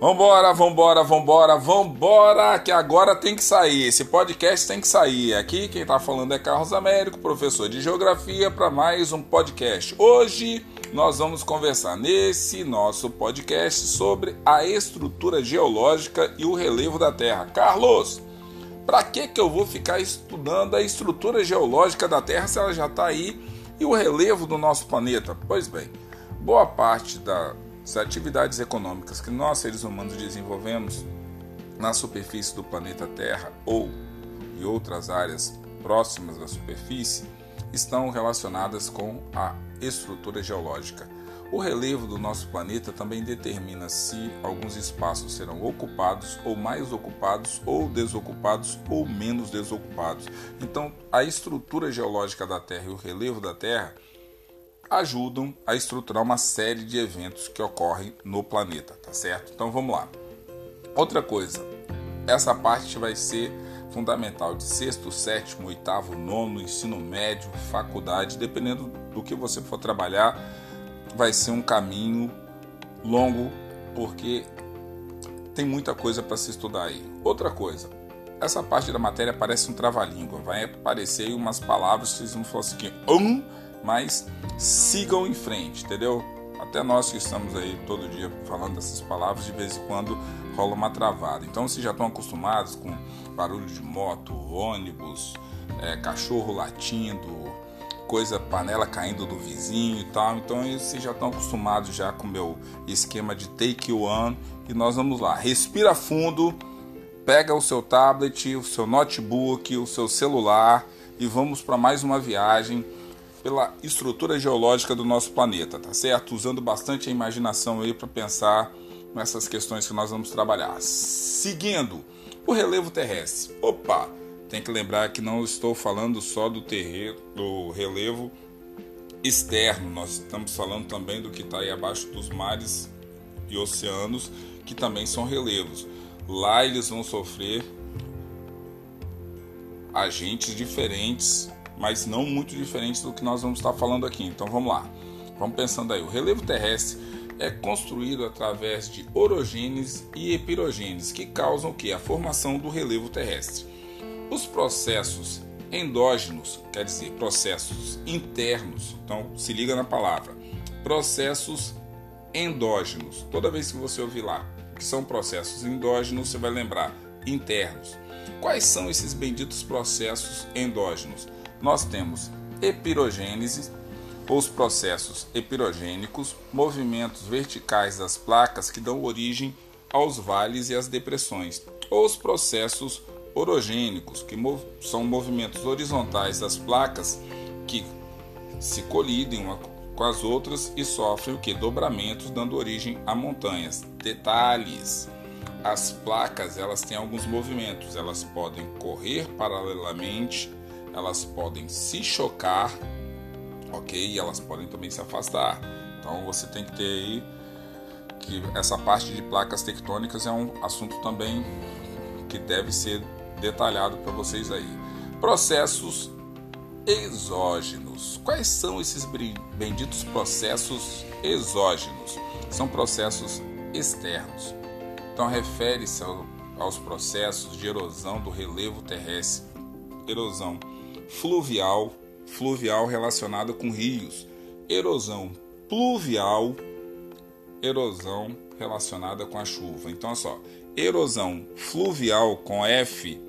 Vambora, vambora, vambora, vambora, que agora tem que sair. Esse podcast tem que sair. Aqui quem tá falando é Carlos Américo, professor de Geografia, para mais um podcast. Hoje nós vamos conversar nesse nosso podcast sobre a estrutura geológica e o relevo da Terra. Carlos, para que, que eu vou ficar estudando a estrutura geológica da Terra se ela já está aí e o relevo do nosso planeta? Pois bem, boa parte da as atividades econômicas que nós seres humanos desenvolvemos na superfície do planeta Terra ou em outras áreas próximas da superfície estão relacionadas com a estrutura geológica. O relevo do nosso planeta também determina se alguns espaços serão ocupados ou mais ocupados ou desocupados ou menos desocupados. Então, a estrutura geológica da Terra e o relevo da Terra ajudam a estruturar uma série de eventos que ocorrem no planeta, tá certo? Então vamos lá. Outra coisa, essa parte vai ser fundamental de sexto, sétimo, oitavo, nono, ensino médio, faculdade, dependendo do que você for trabalhar, vai ser um caminho longo porque tem muita coisa para se estudar aí. Outra coisa, essa parte da matéria parece um trava-língua, vai aparecer umas palavras que vocês vão falar assim, um, mas sigam em frente, entendeu? Até nós que estamos aí todo dia falando dessas palavras, de vez em quando rola uma travada. Então, se já estão acostumados com barulho de moto, ônibus, é, cachorro latindo, coisa, panela caindo do vizinho e tal, então vocês já estão acostumados já com o meu esquema de take one e nós vamos lá. Respira fundo, pega o seu tablet, o seu notebook, o seu celular e vamos para mais uma viagem pela estrutura geológica do nosso planeta, tá certo? Usando bastante a imaginação aí para pensar nessas questões que nós vamos trabalhar. Seguindo, o relevo terrestre. Opa, tem que lembrar que não estou falando só do terreno, do relevo externo, nós estamos falando também do que está aí abaixo dos mares e oceanos, que também são relevos. Lá eles vão sofrer agentes diferentes mas não muito diferentes do que nós vamos estar falando aqui. Então vamos lá. Vamos pensando aí. O relevo terrestre é construído através de orogênese e epirogênese, que causam o que? A formação do relevo terrestre. Os processos endógenos, quer dizer, processos internos. Então, se liga na palavra. Processos endógenos. Toda vez que você ouvir lá que são processos endógenos, você vai lembrar internos. Quais são esses benditos processos endógenos? Nós temos epirogênese, os processos epirogênicos, movimentos verticais das placas que dão origem aos vales e às depressões, ou os processos orogênicos, que são movimentos horizontais das placas que se colidem uma com as outras e sofrem o que? Dobramentos, dando origem a montanhas. Detalhes: as placas elas têm alguns movimentos, elas podem correr paralelamente elas podem se chocar, ok? E elas podem também se afastar. Então você tem que ter aí que essa parte de placas tectônicas é um assunto também que deve ser detalhado para vocês aí. Processos exógenos. Quais são esses benditos processos exógenos? São processos externos. Então refere-se aos processos de erosão do relevo terrestre, erosão fluvial, fluvial relacionada com rios, erosão pluvial, erosão relacionada com a chuva. Então, olha só, erosão fluvial com F,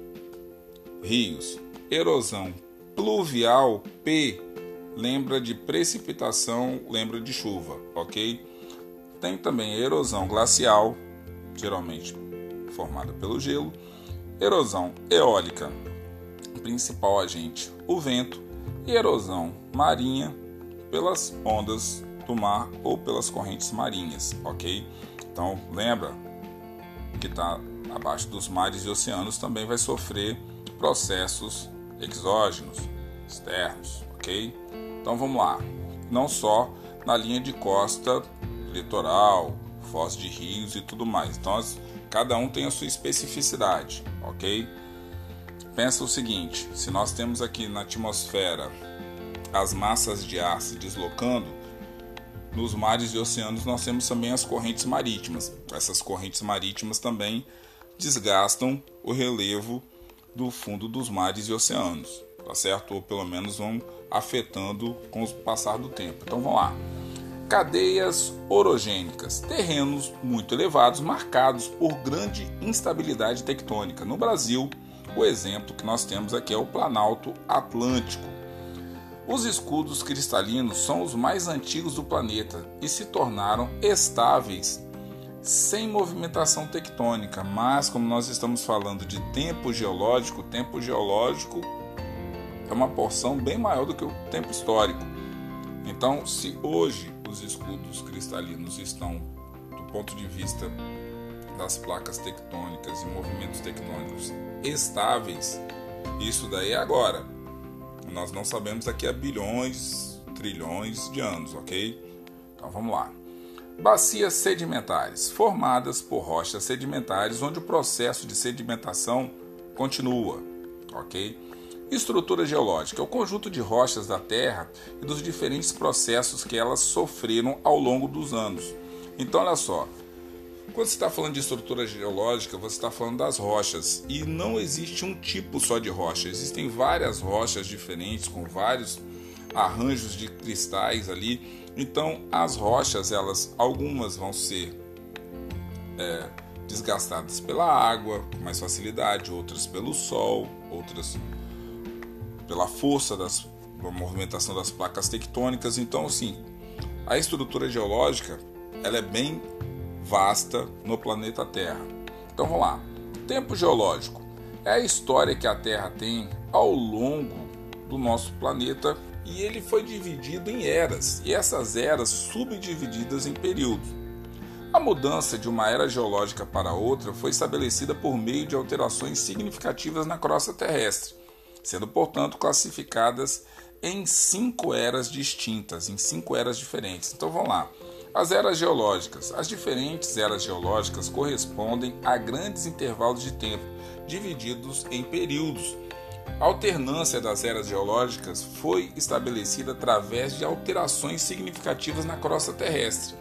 rios, erosão pluvial, P, lembra de precipitação, lembra de chuva, ok? Tem também erosão glacial, geralmente formada pelo gelo, erosão eólica, principal agente, o vento, e erosão marinha pelas ondas do mar ou pelas correntes marinhas, ok? Então lembra que está abaixo dos mares e oceanos também vai sofrer processos exógenos, externos, ok? Então vamos lá, não só na linha de costa, litoral, foz de rios e tudo mais. Então cada um tem a sua especificidade, ok? Pensa o seguinte: se nós temos aqui na atmosfera as massas de ar se deslocando, nos mares e oceanos nós temos também as correntes marítimas. Essas correntes marítimas também desgastam o relevo do fundo dos mares e oceanos, tá certo? Ou pelo menos vão afetando com o passar do tempo. Então vamos lá. Cadeias orogênicas, terrenos muito elevados marcados por grande instabilidade tectônica. No Brasil, o exemplo que nós temos aqui é o Planalto Atlântico. Os escudos cristalinos são os mais antigos do planeta e se tornaram estáveis sem movimentação tectônica, mas como nós estamos falando de tempo geológico, tempo geológico é uma porção bem maior do que o tempo histórico. Então, se hoje os escudos cristalinos estão do ponto de vista das placas tectônicas e movimentos tectônicos estáveis, isso daí é agora. Nós não sabemos daqui a bilhões, trilhões de anos, ok? Então vamos lá. Bacias sedimentares, formadas por rochas sedimentares, onde o processo de sedimentação continua, ok? Estrutura geológica é o conjunto de rochas da Terra e dos diferentes processos que elas sofreram ao longo dos anos. Então, olha só, quando você está falando de estrutura geológica, você está falando das rochas. E não existe um tipo só de rocha, existem várias rochas diferentes com vários arranjos de cristais ali. Então, as rochas, elas, algumas vão ser é, desgastadas pela água com mais facilidade, outras pelo sol, outras pela força das, da movimentação das placas tectônicas. Então, assim, a estrutura geológica ela é bem vasta no planeta Terra. Então, vamos lá. Tempo geológico é a história que a Terra tem ao longo do nosso planeta e ele foi dividido em eras, e essas eras subdivididas em períodos. A mudança de uma era geológica para outra foi estabelecida por meio de alterações significativas na crosta terrestre, sendo, portanto, classificadas em cinco eras distintas, em cinco eras diferentes. Então vamos lá. As eras geológicas. As diferentes eras geológicas correspondem a grandes intervalos de tempo, divididos em períodos a alternância das eras geológicas foi estabelecida através de alterações significativas na crosta terrestre,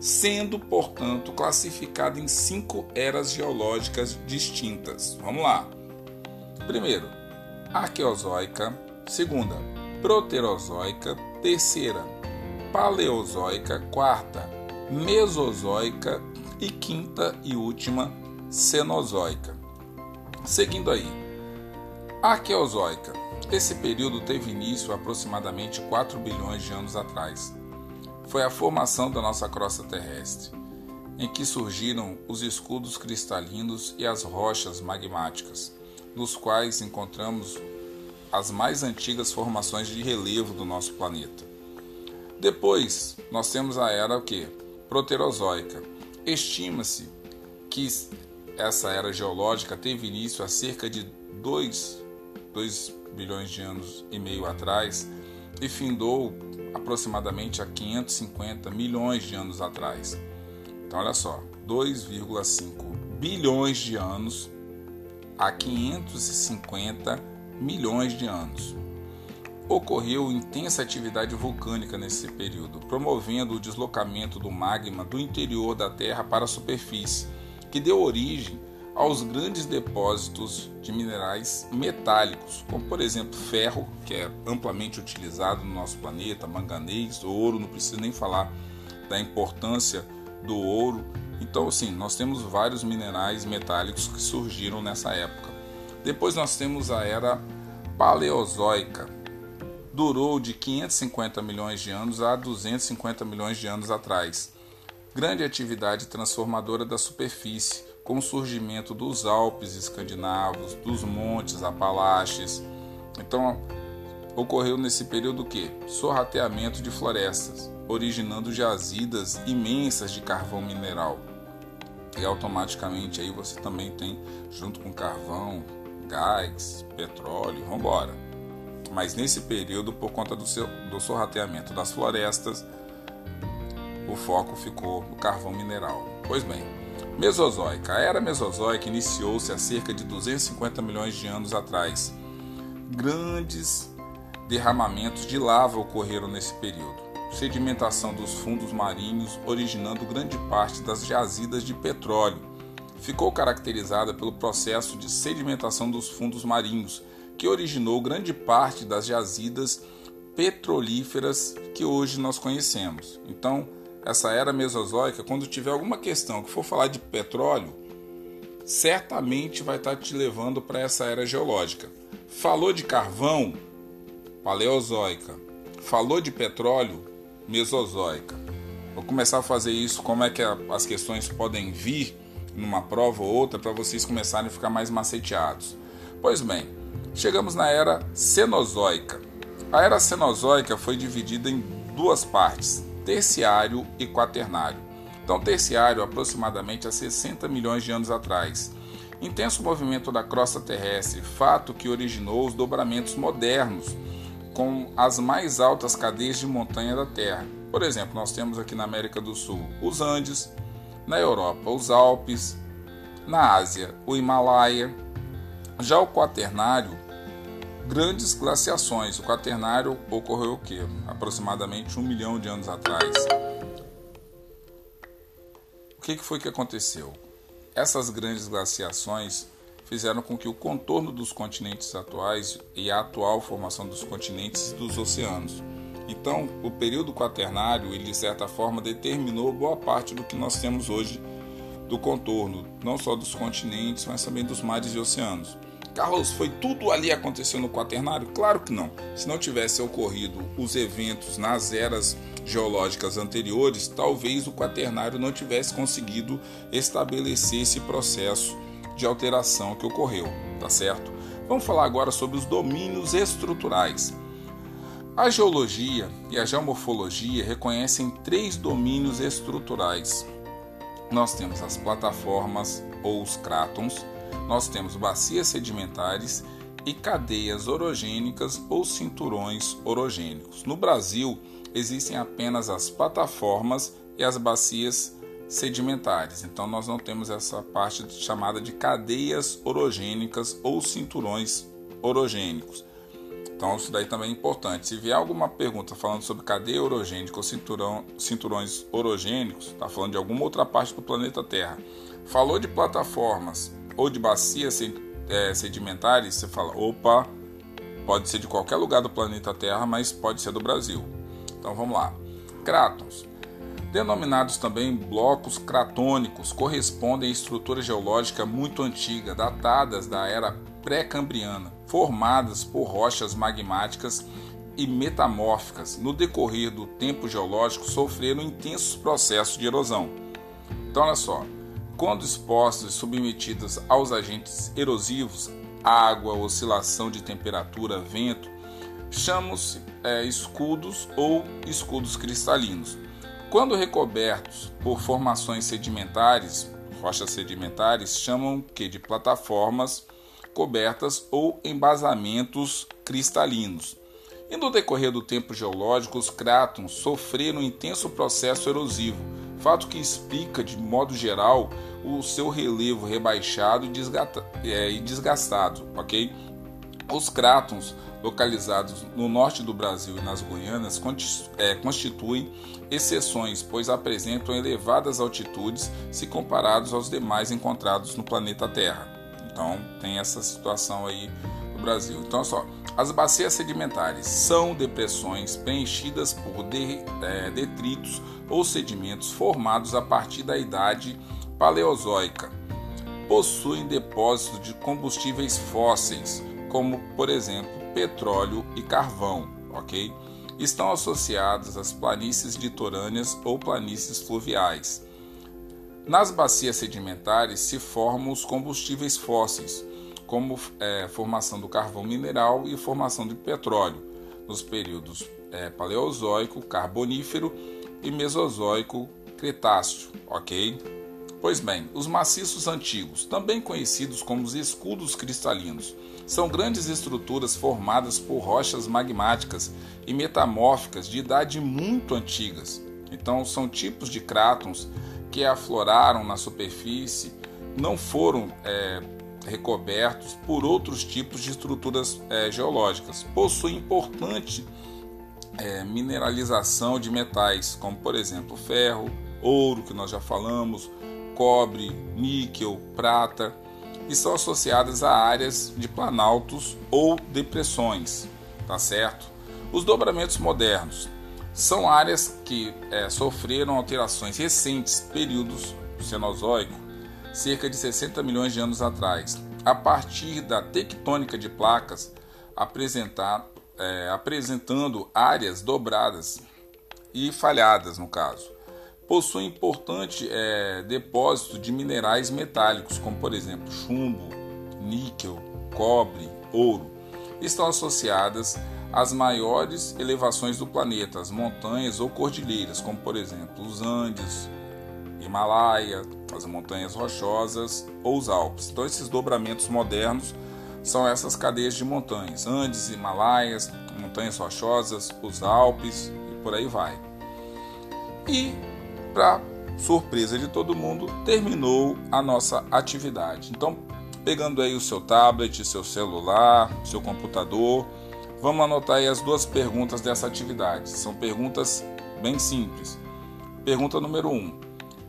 sendo, portanto, classificada em cinco eras geológicas distintas. Vamos lá. Primeiro, Arqueozoica. Segunda, Proterozoica. Terceira, Paleozoica. Quarta, Mesozoica. E quinta e última, Cenozoica. Seguindo aí, Arqueozoica. Esse período teve início aproximadamente 4 bilhões de anos atrás. Foi a formação da nossa crosta terrestre, em que surgiram os escudos cristalinos e as rochas magmáticas, nos quais encontramos as mais antigas formações de relevo do nosso planeta. Depois, nós temos a era o que? Proterozoica. Estima-se que essa era geológica teve início há cerca de 2 2 bilhões de anos e meio atrás e findou aproximadamente há 550 milhões de anos atrás. Então, olha só, 2,5 bilhões de anos a 550 milhões de anos. Ocorreu intensa atividade vulcânica nesse período, promovendo o deslocamento do magma do interior da Terra para a superfície, que deu origem aos grandes depósitos de minerais metálicos, como por exemplo ferro, que é amplamente utilizado no nosso planeta, manganês, ouro, não preciso nem falar da importância do ouro. Então, assim, nós temos vários minerais metálicos que surgiram nessa época. Depois nós temos a era paleozoica. Durou de 550 milhões de anos a 250 milhões de anos atrás. Grande atividade transformadora da superfície, com o surgimento dos Alpes escandinavos, dos montes Apalaches. Então, ocorreu nesse período o que? Sorrateamento de florestas, originando jazidas imensas de carvão mineral. E automaticamente aí você também tem, junto com carvão, gás, petróleo, vambora. Mas nesse período, por conta do, seu, do sorrateamento das florestas, o foco ficou no carvão mineral. Pois bem, Mesozoica. A era Mesozoica iniciou-se há cerca de 250 milhões de anos atrás. Grandes derramamentos de lava ocorreram nesse período. sedimentação dos fundos marinhos, originando grande parte das jazidas de petróleo. Ficou caracterizada pelo processo de sedimentação dos fundos marinhos, que originou grande parte das jazidas petrolíferas que hoje nós conhecemos. Então, essa era mesozoica, quando tiver alguma questão que for falar de petróleo, certamente vai estar te levando para essa era geológica. Falou de carvão, paleozoica. Falou de petróleo, mesozoica. Vou começar a fazer isso, como é que as questões podem vir numa prova ou outra para vocês começarem a ficar mais maceteados. Pois bem, chegamos na era Cenozoica. A era Cenozoica foi dividida em duas partes, terciário e quaternário. Então, terciário aproximadamente há 60 milhões de anos atrás. Intenso movimento da crosta terrestre, fato que originou os dobramentos modernos com as mais altas cadeias de montanha da Terra. Por exemplo, nós temos aqui na América do Sul os Andes, na Europa os Alpes, na Ásia o Himalaia. Já o Quaternário, grandes glaciações. O Quaternário ocorreu o quê? Aproximadamente um milhão de anos atrás. O que foi que aconteceu? Essas grandes glaciações fizeram com que o contorno dos continentes atuais e a atual formação dos continentes e dos oceanos. Então, o período quaternário, ele de certa forma determinou boa parte do que nós temos hoje do contorno, não só dos continentes, mas também dos mares e oceanos. Carlos, foi tudo ali acontecendo no quaternário? Claro que não. Se não tivesse ocorrido os eventos nas eras geológicas anteriores, talvez o quaternário não tivesse conseguido estabelecer esse processo de alteração que ocorreu, tá certo? Vamos falar agora sobre os domínios estruturais. A geologia e a geomorfologia reconhecem três domínios estruturais. Nós temos as plataformas ou os crátons, nós temos bacias sedimentares e cadeias orogênicas ou cinturões orogênicos. No Brasil, existem apenas as plataformas e as bacias sedimentares. Então nós não temos essa parte chamada de cadeias orogênicas ou cinturões orogênicos. Então isso daí também é importante. Se vier alguma pergunta falando sobre cadeia orogênica ou cinturão, cinturões orogênicos, está falando de alguma outra parte do planeta Terra. Falou de plataformas ou de bacias é, sedimentares, você fala, opa, pode ser de qualquer lugar do planeta Terra, mas pode ser do Brasil. Então vamos lá. Crátons Denominados também blocos cratônicos, correspondem a estrutura geológica muito antiga, datadas da era pré-cambriana, formadas por rochas magmáticas e metamórficas. No decorrer do tempo geológico, sofreram intensos processos de erosão. Então, olha só, quando expostos e submetidos aos agentes erosivos, água, oscilação de temperatura, vento, chamamos é, escudos ou escudos cristalinos. Quando recobertos por formações sedimentares, rochas sedimentares, chamam que de plataformas cobertas ou embasamentos cristalinos. E no decorrer do tempo geológico, os crátons sofreram um intenso processo erosivo, fato que explica, de modo geral, o seu relevo rebaixado e é, desgastado, ok? Os crátons localizados no norte do Brasil e nas Guianas é, constituem exceções, pois apresentam elevadas altitudes se comparados aos demais encontrados no planeta Terra. Então, tem essa situação aí Brasil. Então, só, as bacias sedimentares são depressões preenchidas por de, é, detritos ou sedimentos formados a partir da idade paleozoica. Possuem depósitos de combustíveis fósseis, como por exemplo petróleo e carvão, ok? Estão associadas às planícies litorâneas ou planícies fluviais. Nas bacias sedimentares se formam os combustíveis fósseis, como é, formação do carvão mineral e formação de petróleo, nos períodos é, paleozoico, carbonífero e mesozoico, cretáceo, ok? Pois bem, os maciços antigos, também conhecidos como os escudos cristalinos, são grandes estruturas formadas por rochas magmáticas e metamórficas de idade muito antigas. Então, são tipos de crátons que afloraram na superfície, não foram é, recobertos por outros tipos de estruturas é, geológicas. Possuem importante é, mineralização de metais, como por exemplo ferro, ouro, que nós já falamos, cobre, níquel, prata, e são associadas a áreas de planaltos ou depressões, tá certo? Os dobramentos modernos são áreas que é, sofreram alterações recentes, períodos Cenozoico, cerca de 60 milhões de anos atrás, a partir da tectônica de placas é, apresentando áreas dobradas e falhadas no caso. Possui importante é, depósito de minerais metálicos, como por exemplo chumbo, níquel, cobre, ouro. Estão associadas às maiores elevações do planeta, as montanhas ou cordilheiras, como por exemplo os Andes, Himalaia, as montanhas rochosas ou os Alpes. Então esses dobramentos modernos são essas cadeias de montanhas, Andes, Himalaias, montanhas rochosas, os Alpes e por aí vai. E para surpresa de todo mundo, terminou a nossa atividade. Então, pegando aí o seu tablet, seu celular, seu computador, vamos anotar aí as duas perguntas dessa atividade. São perguntas bem simples. Pergunta número 1: um,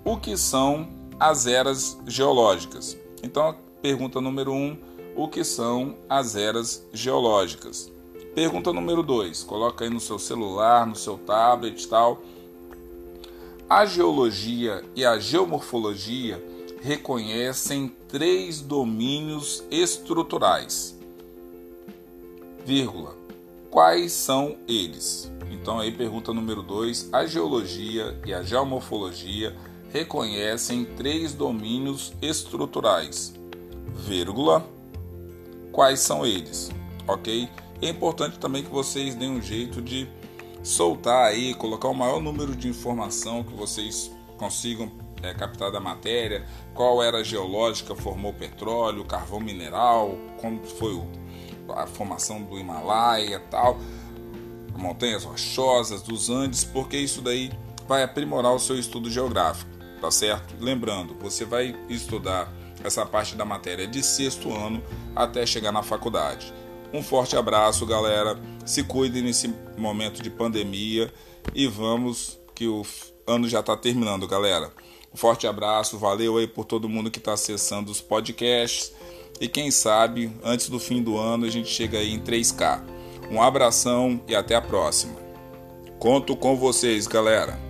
O que são as eras geológicas? Então, pergunta número 1: um, o que são as eras geológicas. Pergunta número 2, coloca aí no seu celular, no seu tablet e tal. A geologia e a geomorfologia reconhecem três domínios estruturais. Vírgula. Quais são eles? Então aí pergunta número 2, a geologia e a geomorfologia reconhecem três domínios estruturais. Vírgula quais são eles, ok? É importante também que vocês deem um jeito de soltar aí, colocar o maior número de informação que vocês consigam é, captar da matéria, qual era a geológica, formou petróleo, carvão mineral, como foi o, a formação do Himalaia, tal, montanhas rochosas, dos Andes, porque isso daí vai aprimorar o seu estudo geográfico, tá certo? Lembrando, você vai estudar essa parte da matéria de sexto ano até chegar na faculdade. Um forte abraço, galera. Se cuidem nesse momento de pandemia e vamos que o ano já está terminando, galera. Um forte abraço, valeu aí por todo mundo que está acessando os podcasts e quem sabe antes do fim do ano a gente chega aí em 3K. Um abração e até a próxima. Conto com vocês, galera.